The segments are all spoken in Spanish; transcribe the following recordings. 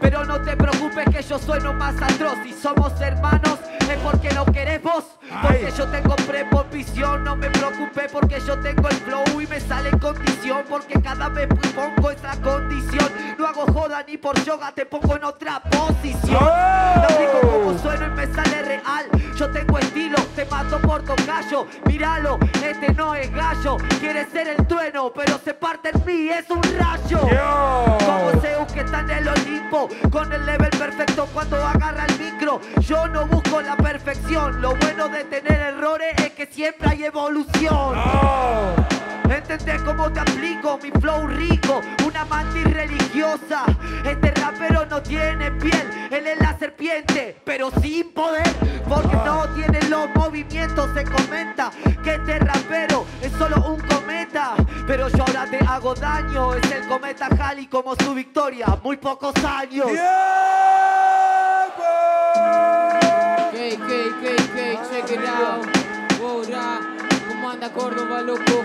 Pero no te preocupes que yo sueno más atroz. Si somos hermanos, es porque lo querés vos. Porque yo tengo preposición, no me preocupé porque yo tengo el flow y me sale en condición. Porque cada vez pongo esa condición. No hago joda ni por yoga, te pongo en otra posición. Lo digo como sueno y me sale real. Yo tengo estilo, te mato por tocayo. Míralo, este no es gallo. Quiere ser el trueno, pero se parte en mí, es un rayo. Como Zeus que está en el Olimpo, con el level perfecto cuando agarra el micro. Yo no busco la perfección, lo bueno de tener errores es que siempre hay evolución. ¿Entendés cómo te aplico mi flow rico? Una mantis religiosa. Este rapero no tiene piel, él es la serpiente, pero sin poder, porque no tiene los movimientos. Se comenta que este rapero es solo un cometa, pero yo ahora te hago daño. Es el cometa Halley como su victoria, muy pocos años. K, K, K, check it out. Wow, ra. ¿Cómo anda Córdoba, loco?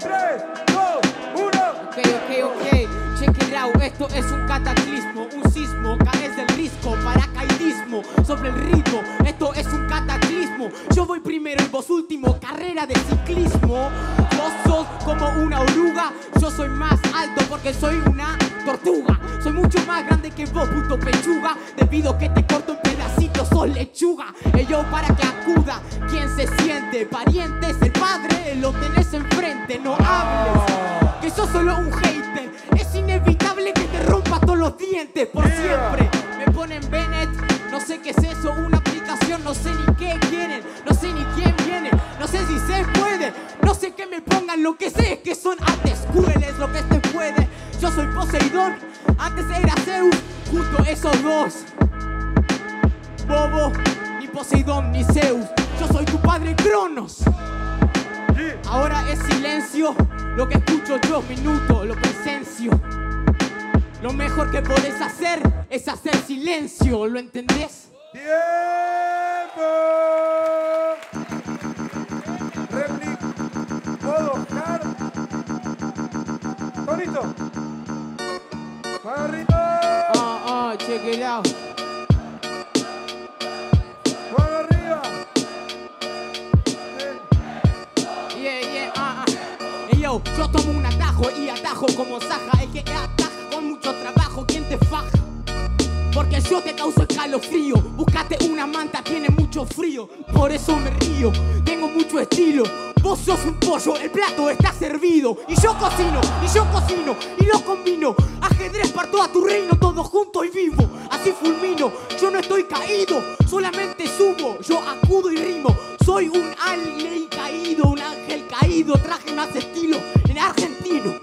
3, 2, 1. Ok, ok, ok. Check it out. Esto es un cataclismo, un sismo. Caes del risco, paracaidismo sobre el ritmo. Esto es un cataclismo. Yo voy primero y vos último. Carrera de ciclismo. Vos sos como una oruga. Yo soy más alto porque soy una tortuga. Soy mucho más grande que vos, puto pechuga. Debido que te corto en pedacitos, sos lechuga. Yo para que acuda, ¿quién se siente? Parientes, el padre, lo tenés enfrente, no hables. Que sos solo un hater. Es inevitable que te rompa todos los dientes por siempre. Me ponen Bennett, no sé qué es eso, una aplicación, no sé ni qué quieren, no sé ni quién viene, no sé si se puede, no sé que me pongan, lo que sé es que son antes crueles, lo que este puede. Yo soy Poseidón, antes era Zeus, justo esos dos. Bobo, ni Poseidón ni Zeus, yo soy tu padre Cronos. Ahora es silencio, lo que escucho yo, minuto, lo presencio. Lo mejor que podés hacer es hacer silencio, ¿lo entendés? ¡Tiempo! Replic, modo hard. Tonito. Para arriba. Ah, check it out. Arriba. Yeah, yeah, ah, ah. Ey, yo, yo tomo un atajo y atajo como Saja. El que ataja con mucho trabajo, ¿quién te faja? Porque yo te causo escalofrío. Búscate una manta, tiene mucho frío. Por eso me río, tengo mucho estilo. Vos sos un pollo, el plato está servido. Y yo cocino, y yo cocino, y lo combino. Ajedrez parto a tu reino, todo junto y vivo. Así fulmino, yo no estoy caído, solamente subo. Yo acudo y rimo. Soy un alien caído, un ángel caído. Traje más estilo en argentino.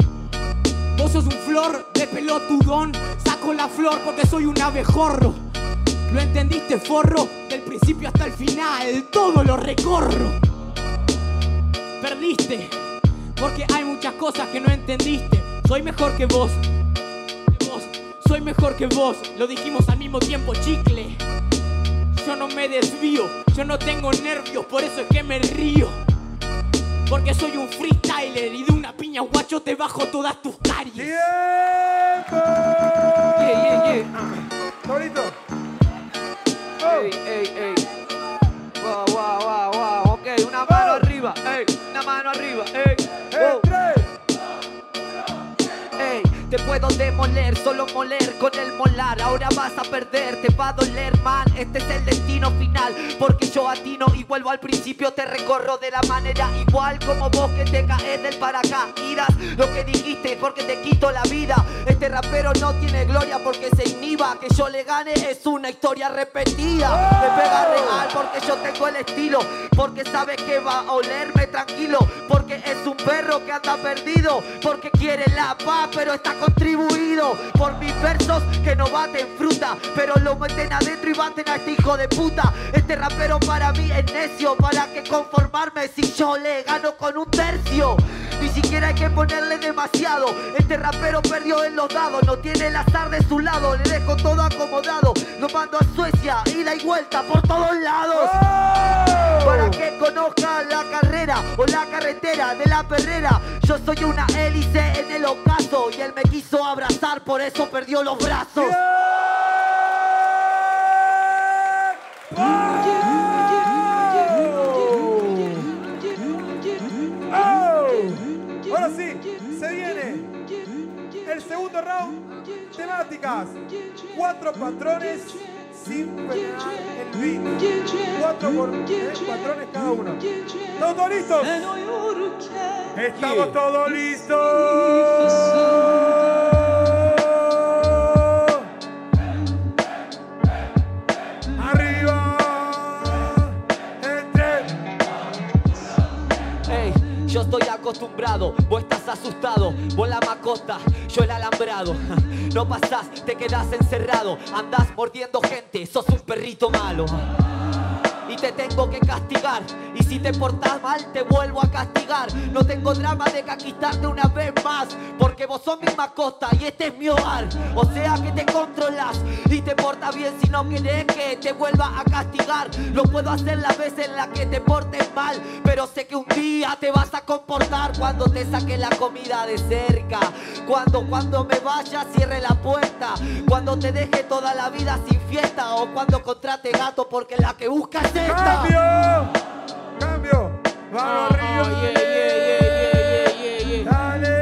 Vos sos un flor de pelotudón. Saco la flor porque soy un abejorro. ¿Lo entendiste, forro? Del principio hasta el final, todo lo recorro. Perdiste, porque hay muchas cosas que no entendiste. Soy mejor que vos. Que vos. Soy mejor que vos. Lo dijimos al mismo tiempo, chicle. Yo no me desvío, yo no tengo nervios, por eso es que me río. Porque soy un freestyler y de una piña guacho te bajo todas tus caries. ¡Tiempo! Yeah, yeah, yeah. Tonito. Ey, ey, ey. Wow, wow, wow, wow. Ok, una mano arriba. Ey, una mano arriba. Ey, wow. En 3, Ey, Te puedo demoler, solo moler con el molar. Ahora vas a perder, te va a doler, man. Este es el destino final. Porque yo atino y vuelvo al principio. Te recorro de la manera igual como vos que te caes del paracaídas. Lo que dijiste porque te quito la vida. Este rapero no tiene gloria porque se inhiba. Que yo le gane es una historia repetida. Me pega real porque yo tengo el estilo. Porque sabes que va a olerme tranquilo. Porque es un perro que anda perdido. Porque quiere la paz, pero está contribuido por mis versos que no baten fruta. Pero lo meten adentro y baten a este hijo de puta. Este rapero para mí es necio. Para que conformarme si yo le gano con un tercio. Ni siquiera hay que ponerle demasiado. Este rapero perdió en los dados. No tiene el azar de su lado. Le dejo todo acomodado. Lo mando a Suecia, ida y vuelta por todos lados. Para que conozca la carrera o la carretera de la perrera. Yo soy una hélice en el ocaso. Y él me quiso abrazar, por eso perdió los brazos. Ahora sí, se viene el segundo round. Temáticas. Cuatro patrones sin el. Cuatro por, eh, patrones cada uno. ¿Estamos todos listos? Estamos todos listos. Tres. Yo estoy acostumbrado, vos estás asustado, yo el alambrado. No pasás, te quedás encerrado, andás mordiendo gente, sos un perrito malo. Y te tengo que castigar, si te portás mal, te vuelvo a castigar. No tengo drama de conquistarte una vez más, porque vos sos mi mascota y este es mi hogar. O sea que te controlas y te portas bien si no querés que te vuelva a castigar. Lo puedo hacer las veces en las que te portes mal, pero sé que un día te vas a comportar cuando te saque la comida de cerca. Cuando, cuando me vaya, cierre la puerta. Cuando te deje toda la vida sin fiesta, o cuando contrate gato porque la que busca es esta. ¡Cambio! ¡Vamos arriba! Oh, yeah, yeah, yeah. ¡Dale!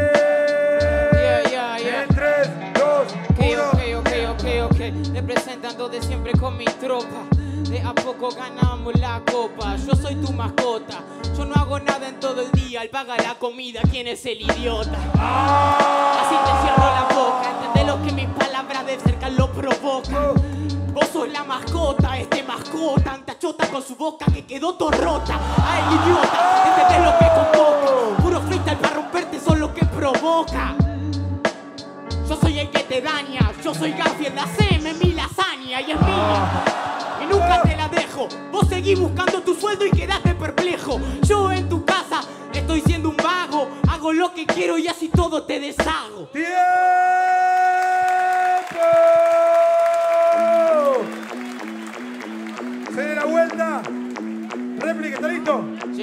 En 3, 2, Ok, 1. ok, ok, ok, ok. Representando de siempre con mi tropa. De a poco ganamos la copa. Yo soy tu mascota. Yo no hago nada en todo el día. Él paga la comida. ¿Quién es el idiota? Así te cierro la boca. Entendés lo que mis palabras de cerca lo provocan. Vos sos la mascota, este mascota, tanta chota con su boca que quedó torrota. A el idiota, entendés lo que convoca. Puro freestyle para romperte son lo que provoca. Yo soy el que te daña, yo soy Garfield, haceme mi lasaña y es mía. Y nunca te la dejo, vos seguís buscando tu sueldo y quedaste perplejo. Yo en tu casa estoy siendo un vago, hago lo que quiero y así todo te deshago.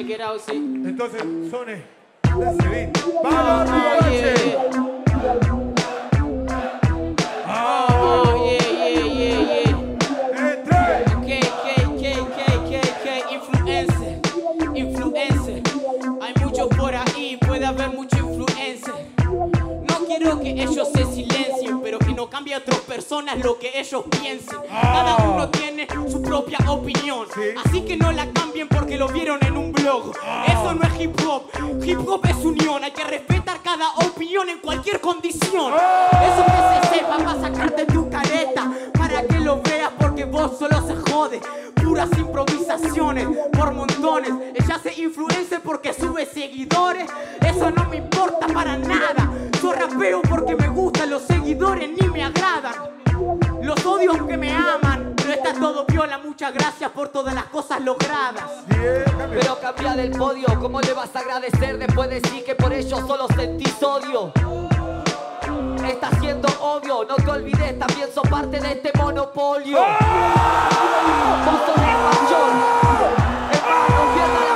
Check it out, sí. Entonces, Sone, beat. ¡Vamos, Oh! Oh, personas lo que ellos piensen. Cada uno tiene su propia opinión, Sí. así que no la cambien porque lo vieron en un blog. Eso no es hip hop, hip hop es unión. Hay que respetar cada opinión en cualquier condición. Eso que se sepa para sacarte tu careta, para que lo veas porque vos solo se jode. Puras improvisaciones por montones. Ella se influencia porque sube seguidores. Eso no me importa para nada. Yo rapeo porque me gustan los seguidores, ni. Que me aman, pero está todo piola. Muchas gracias por todas las cosas logradas. Pero cambia del podio, ¿cómo le vas a agradecer después de decir que por ello solo sentís odio? Está siendo obvio, no te olvides, también sos parte de este monopolio. Vos sos el mayor, hermano, pierda la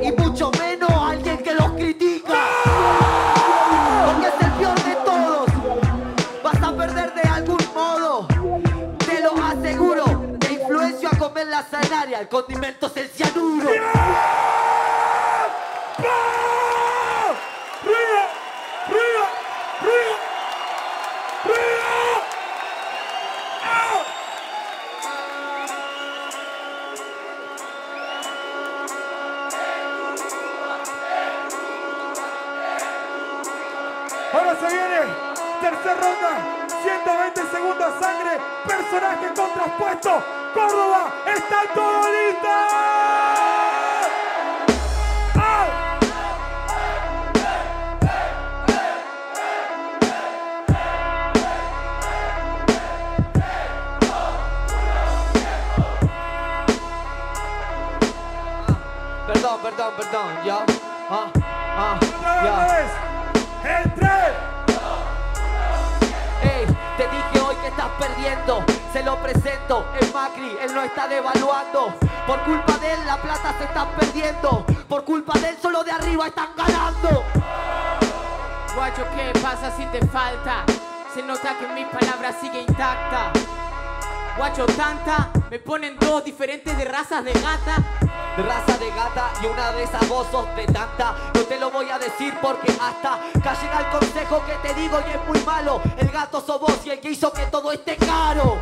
y mucho menos alguien que los critica. Porque es el peor de todos. Vas a perder de algún modo. Te lo aseguro. Te influencio a comer la zanaria, el condimento personaje contrapuesto, Córdoba, está todo listo. ¡Ah! Perdón, perdón, perdón, ya. Ah, ah, ya. vez, en tres. Ey, te dije hoy que estás perdiendo. Se lo presento, es Macri, él no está devaluando. Por culpa de él la plata se está perdiendo. Por culpa de él solo de arriba están ganando. Guacho, ¿qué pasa si te falta? Se nota que mi palabra sigue intacta. Guacho, tanta, me ponen dos diferentes de razas de gata. De raza de gata y una de esas vos sos de tanta. No te lo voy a decir porque hasta callen al consejo que te digo y es muy malo. El gato sos vos y el que hizo que todo esté caro.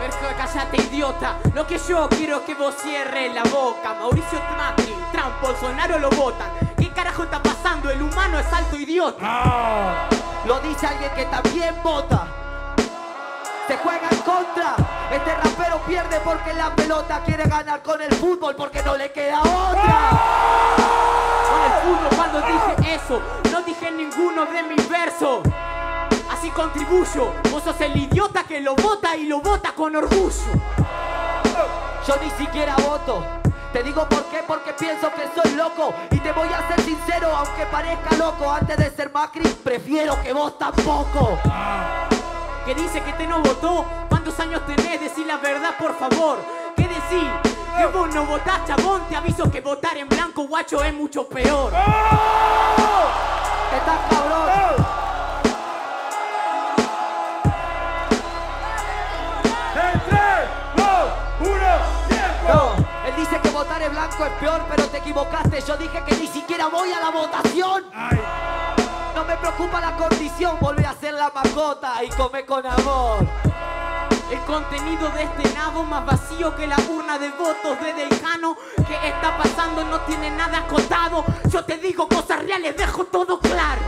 Verjo, cállate, idiota. Lo que yo quiero es que vos cierres la boca. Mauricio Macri, Trump, Bolsonaro lo votan. ¿Qué carajo está pasando? El humano es alto idiota. Lo dice alguien que también vota. Se juega en contra. Este rapero pierde porque la pelota quiere ganar con el fútbol porque no le queda otra. Con el fútbol cuando dije eso, no dije ninguno de mis versos. Así contribuyo. Vos sos el idiota que lo vota y lo vota con orgullo. Yo ni siquiera voto. Te digo por qué, porque pienso que soy loco. Y te voy a ser sincero, aunque parezca loco. Antes de ser Macri, prefiero que vos tampoco. que dice que te no votó. ¿Cuántos años tenés? Decí la verdad, por favor. ¿Qué decís? Que vos no votás, chabón. Te aviso que votar en blanco, guacho, es mucho peor. Estás cabrón. En tres, dos, uno, tiempo. No, él dice que votar en blanco es peor, pero te equivocaste. Yo dije que ni siquiera voy a la votación. Ay, No me preocupa la condición, volvé a ser la mascota y come con amor. El contenido de este nabo más vacío que la urna de votos de Deljano. ¿Qué está pasando? No tiene nada acotado. Yo te digo cosas reales, dejo todo claro.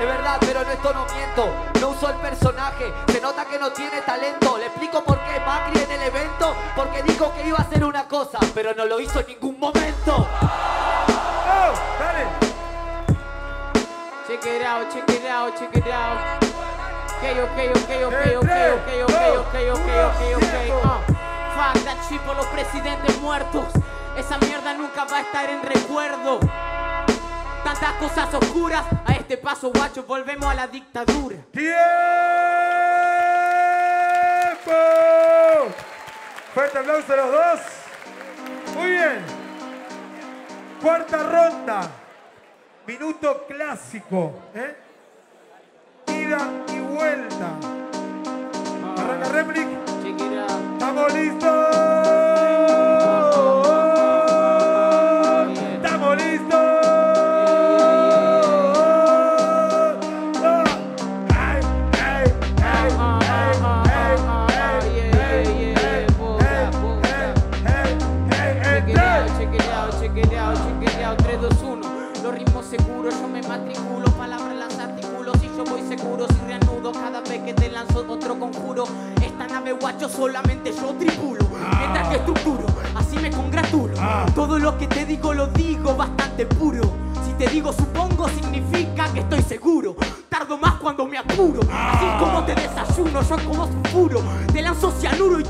Es verdad, pero en esto no miento. No uso el personaje, se nota que no tiene talento. Le explico por qué Macri en el evento. Porque dijo que iba a hacer una cosa, pero no lo hizo en ningún momento. Por los presidentes muertos. Esa mierda nunca va a estar en recuerdo. Tantas cosas oscuras. A este paso, guacho, volvemos a la dictadura. ¡Tiempo! Fuerte aplauso a los dos. Muy bien. Cuarta ronda. Minuto clásico. ¿eh? Ida y vuelta.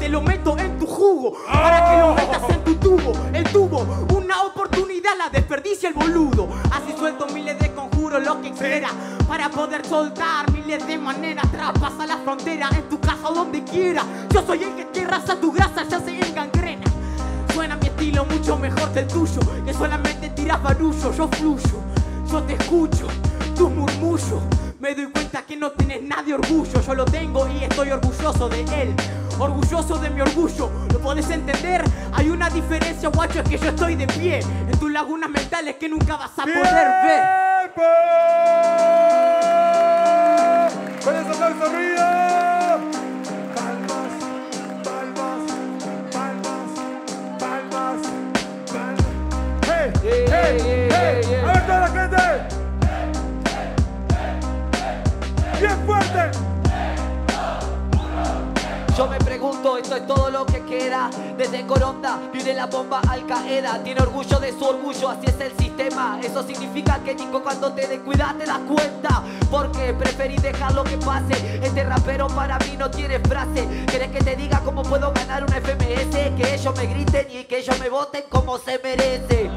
Te lo meto en tu jugo. Para que lo metas en tu tubo El tubo, una oportunidad la desperdicia el boludo. Así suelto miles de conjuros, lo que quiera Para poder soltar miles de maneras. Traspasa la frontera en tu casa o donde quiera. Yo soy el que te raza tu grasa, ya se engangrena Suena mi estilo mucho mejor que el tuyo Que solamente tiras barullo, yo fluyo. Yo te escucho, tus murmullos Me doy cuenta que no tienes nada de orgullo Yo lo tengo y estoy orgulloso de él orgulloso de mi orgullo. ¿Lo podés entender? Hay una diferencia, guacho, es que yo estoy de pie en tus lagunas mentales que nunca vas a poder ver. Con aplauso. Palmas, palmas, palmas, palmas, palmas. ¡Hey! ¡Hey! Yo me pregunto, esto es todo lo que queda. Desde Coronda viene la bomba Al Qaeda. Tiene orgullo de su orgullo, así es el sistema. Eso significa que chico cuando te descuidas te das cuenta. Porque preferís dejarlo que pase. Este rapero para mí no tiene frase. ¿Querés que te diga cómo puedo ganar una FMS? Que ellos me griten y que ellos me voten como se merece.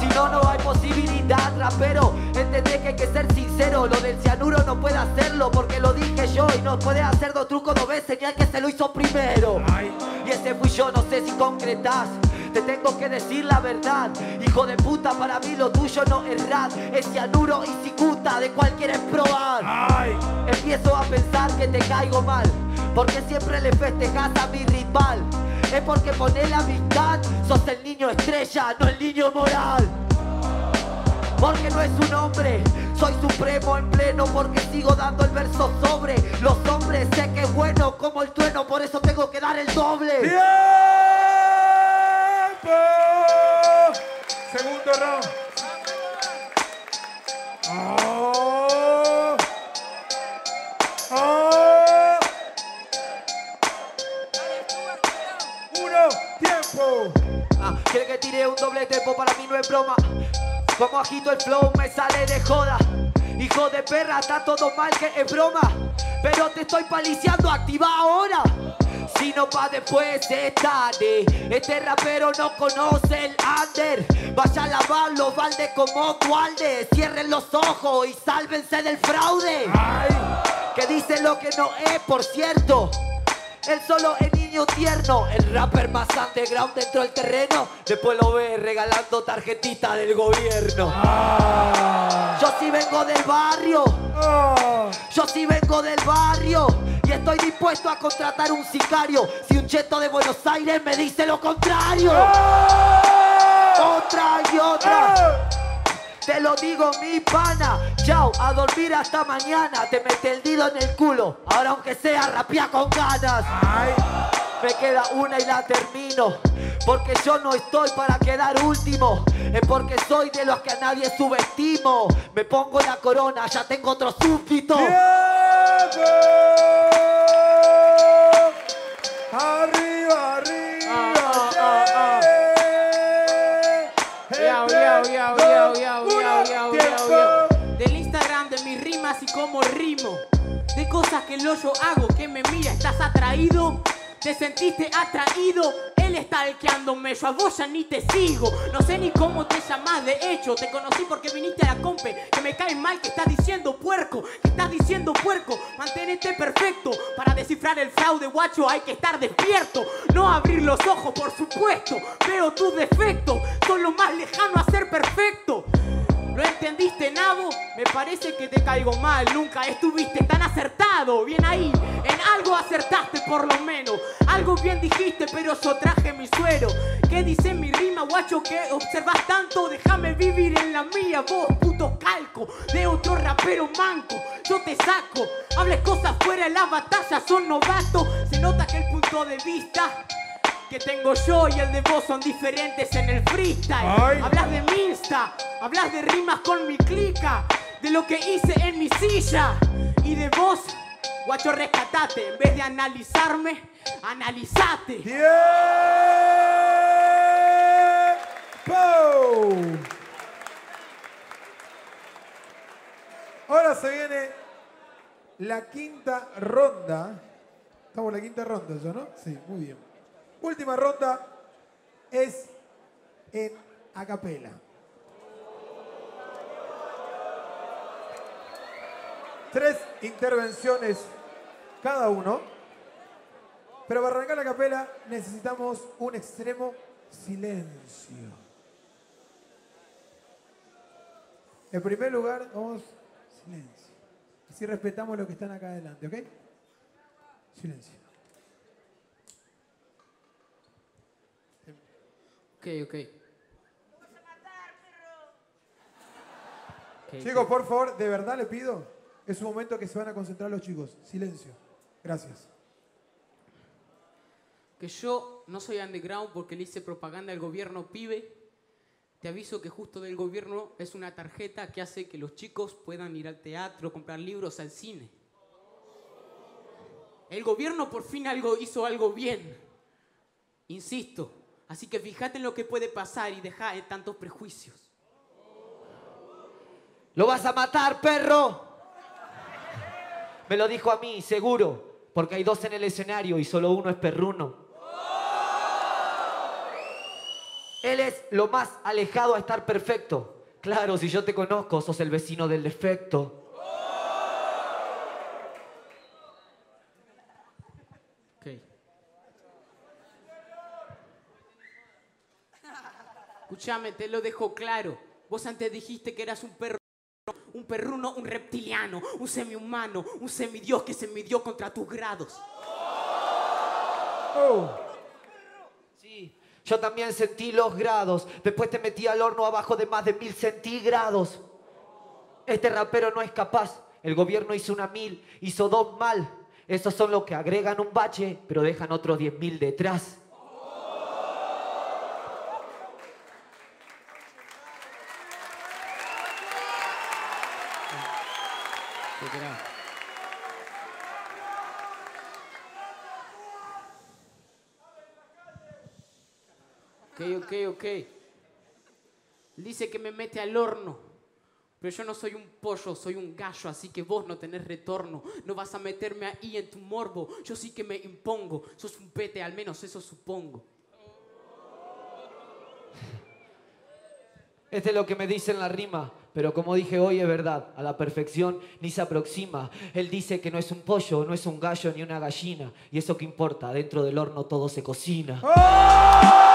Si no, no hay posibilidad, rapero. Entendés que hay que ser sincero. Lo del cianuro no puede hacerlo porque lo dije yo. Y no puede hacer dos trucos dos veces ni al que se lo hizo primero. Y ese fui yo, no sé si concretás. Te tengo que decir la verdad. Hijo de puta, para mí lo tuyo no es rap. Es cianuro y cicuta, de cual quieres probar. ¡Ay! Empiezo a pensar que te caigo mal Porque siempre le festejas a mi rival Es porque pones la amistad Sos el niño estrella, no el niño moral Porque no es un hombre Soy supremo en pleno Porque sigo dando el verso sobre Los hombres Sé que es bueno como el trueno Por eso tengo que dar el doble ¡Tiempo! Segundo round. Oh. Quiere que tire un doble tempo, para mí no es broma. Como agito el flow, me sale de joda. Hijo de perra, está todo mal que es broma. Pero te estoy paliciando, activa ahora. Si no va después es tarde. Este rapero no conoce el under. Vaya a lavar los baldes como Dualde. Cierren los ojos y sálvense del fraude. Ay. Que dice lo que no es, por cierto. Él solo es niño tierno, rapper más underground dentro del terreno. Después lo ve regalando tarjetita del gobierno. Ah. Yo sí vengo del barrio, Oh. yo sí vengo del barrio. Y estoy dispuesto a contratar un sicario. Si un cheto de Buenos Aires me dice lo contrario. Oh. Otra y otra. Te lo digo mi pana, chao, a dormir hasta mañana. Te mete el dedo en el culo, ahora aunque sea rapia con ganas. Ay. Me queda una y la termino. Porque yo no estoy para quedar último. Es porque soy de los que a nadie subestimo. Me pongo la corona, ya tengo otro súbdito. Arriba, arriba. Ah, ah, ah. Del Instagram de mis rimas y cómo rimo. De cosas que yo hago, que me mira, estás atraído. Te sentiste atraído, él está alqueándome, yo a vos ya ni te sigo. No sé ni cómo te llamas, de hecho, te conocí porque viniste a la compe. Que me cae mal que estás diciendo puerco, que estás diciendo puerco. Manténete perfecto, para descifrar el fraude, guacho, hay que estar despierto. No abrir los ojos, por supuesto. Veo tus defectos, son lo más lejano a ser perfecto. ¿Lo entendiste, Nabo? Me parece que te caigo mal, nunca estuviste tan acertado. Bien ahí, en algo acertaste por lo menos. Algo bien dijiste, pero yo traje mi suero. ¿Qué dice mi rima, guacho? que observas tanto? Déjame vivir en la mía, vos, puto calco. De otro rapero manco, yo te saco. Hables cosas fuera de la batalla, son novatos. Se nota que el punto de vista que tengo yo y el de vos son diferentes en el freestyle. Ay. Hablas de mi Insta, hablas de rimas con mi clica, de lo que hice en mi silla y de vos, guacho, rescatate. En vez de analizarme, analizate. ¡Tiempo! Ahora se viene la quinta ronda. Estamos en la quinta ronda ya, ¿no? Sí, muy bien. Última ronda es en acapela. Tres intervenciones cada uno. Pero para arrancar la capela necesitamos un extremo silencio. En primer lugar, vamos silencio. Así respetamos los que están acá adelante, ¿ok? Silencio. Ok, ok. Ok, Chicos, por favor, de verdad le pido, es un momento que se van a concentrar los chicos. Silencio. Gracias. Que yo no soy underground porque le hice propaganda al gobierno pibe. Te aviso que justo del gobierno es una tarjeta que hace que los chicos puedan ir al teatro, comprar libros, al cine. El gobierno por fin algo hizo algo bien. Insisto. Así que fíjate en lo que puede pasar y deja de tantos prejuicios. ¿Lo vas a matar, perro? Me lo dijo a mí, seguro, porque hay dos en el escenario y solo uno es perruno. Él es lo más alejado a estar perfecto. Claro, si yo te conozco, sos el vecino del defecto. Ok. Escúchame, te lo dejo claro. Vos antes dijiste que eras un perro, un perruno, un reptiliano, un semihumano, un semidios que se midió contra tus grados. Oh, Sí, yo también sentí los grados. Después te metí al horno abajo de más de mil centígrados. Este rapero no es capaz. El gobierno hizo una mil, hizo dos mal. Esos son los que agregan un bache, pero dejan otros diez mil detrás. Ok, ok, ok. Dice que me mete al horno. Pero yo no soy un pollo, soy un gallo, así que vos no tenés retorno. No vas a meterme ahí en tu morbo. Yo sí que me impongo. Sos un pete, al menos eso supongo. Este es lo que me dice en la rima, pero como dije hoy es verdad, a la perfección ni se aproxima. Él dice que no es un pollo, no es un gallo ni una gallina, y eso que importa, dentro del horno todo se cocina. Todo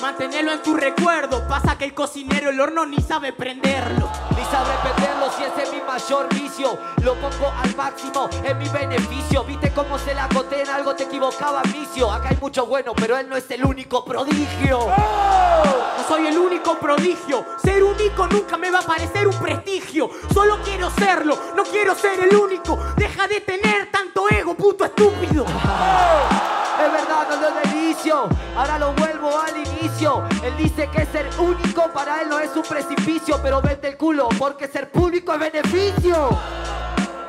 Mantenerlo en tu recuerdo, pasa que el cocinero el horno ni sabe prenderlo. Ni sabe perderlo si ese es mi mayor vicio. Lo pongo al máximo, es mi beneficio. Viste cómo se la coté en algo, te equivocaba, vicio. Acá hay mucho bueno, pero él no es el único prodigio. No soy el único prodigio. Ser único nunca me va a parecer un prestigio. Solo quiero serlo, no quiero ser el único. Deja de tener tanto ego, puto estúpido. Es verdad, no lo delicio. Ahora lo vuelvo al inicio. Él dice que ser único para él no es un precipicio, pero vete el culo, porque ser público es beneficio.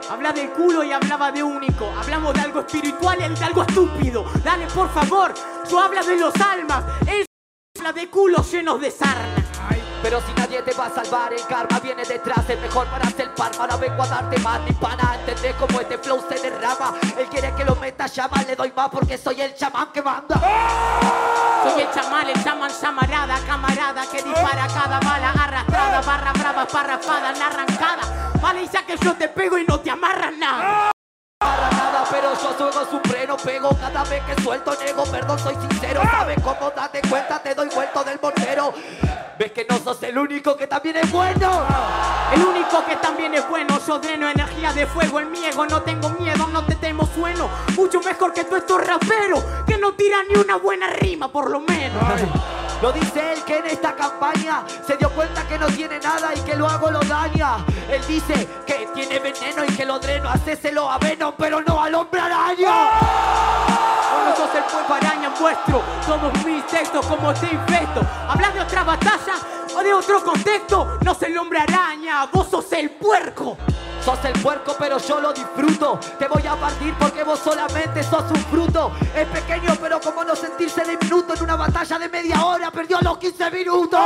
Habla del culo y hablaba de único. Hablamos de algo espiritual y de algo estúpido. Dale, por favor. Yo habla de los almas. Él habla de culos llenos de sarna. Pero si nadie te va a salvar, el karma viene detrás. Es mejor para hacer par. Ahora vengo a darte más ni para entender cómo este flow se derrama. Él quiere que lo meta llama, le doy más porque soy el chamán que manda. Soy el chamán, el chamán llamarada, camarada que dispara cada bala arrastrada, barra brava, parrafada, arrancada. Vale, ya que yo te pego y no te amarras nada. Nada, pero yo juego supremo, pego cada vez que suelto, nego, perdón, soy sincero, ¿sabes cómo? Date cuenta, te doy vuelto del mortero. Ves que no sos el único que también es bueno. El único que también es bueno, yo dreno energía de fuego en mi ego, no tengo miedo, no te temo, sueno mucho mejor que tú estos raperos, que no tiran ni una buena rima por lo menos. Lo dice él que en esta campaña se dio cuenta que no tiene nada y que lo hago lo daña. Él dice que tiene veneno y que lo dreno, hacéselo a Venom, pero no al hombre araña. Vos sos el puerco araña vuestro, somos mis textos como te infesto. Hablas de otra batalla o de otro contexto, no soy el hombre araña, vos sos el puerco. Sos el puerco, pero yo lo disfruto. Te voy a partir porque vos solamente sos un fruto. Es pequeño, pero como no sentirse de minuto en una batalla de media hora, perdió los 15 minutos.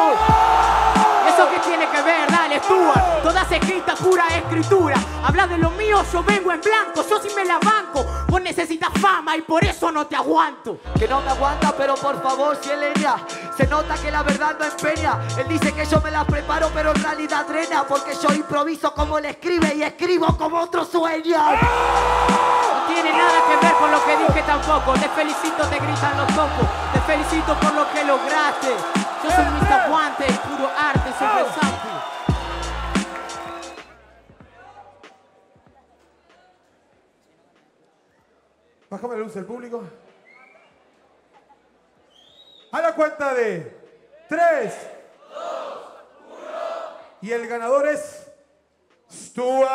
¿Eso qué tiene que ver? Dale, Stuart. Todas escritas, pura escritura. Habla de lo mío, yo vengo en blanco. Yo sí me la banco. Vos necesitas fama y por eso no te aguanto. Que no me aguanta, pero por favor, si él ella. Se nota que la verdad no empeña. Él dice que yo me la preparo, pero en realidad drena. Porque yo improviso como él escribe y escribo como otro sueña. No tiene nada que ver con lo que dije tampoco. Te felicito, te gritan los tocos. Te felicito por lo que lograste. Yo soy Mr. Guante, puro arte sample. Bájame la luz del público. A la cuenta de 3, 2, 1. Y el ganador es Stuart.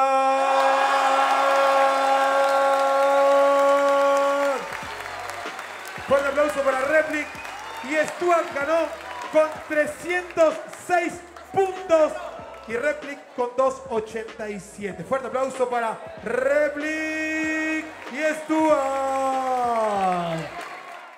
Fuerte aplauso para Replic. Y Stuart ganó con 306 puntos. Y Replic con 287. Fuerte aplauso para Replic y Stuart.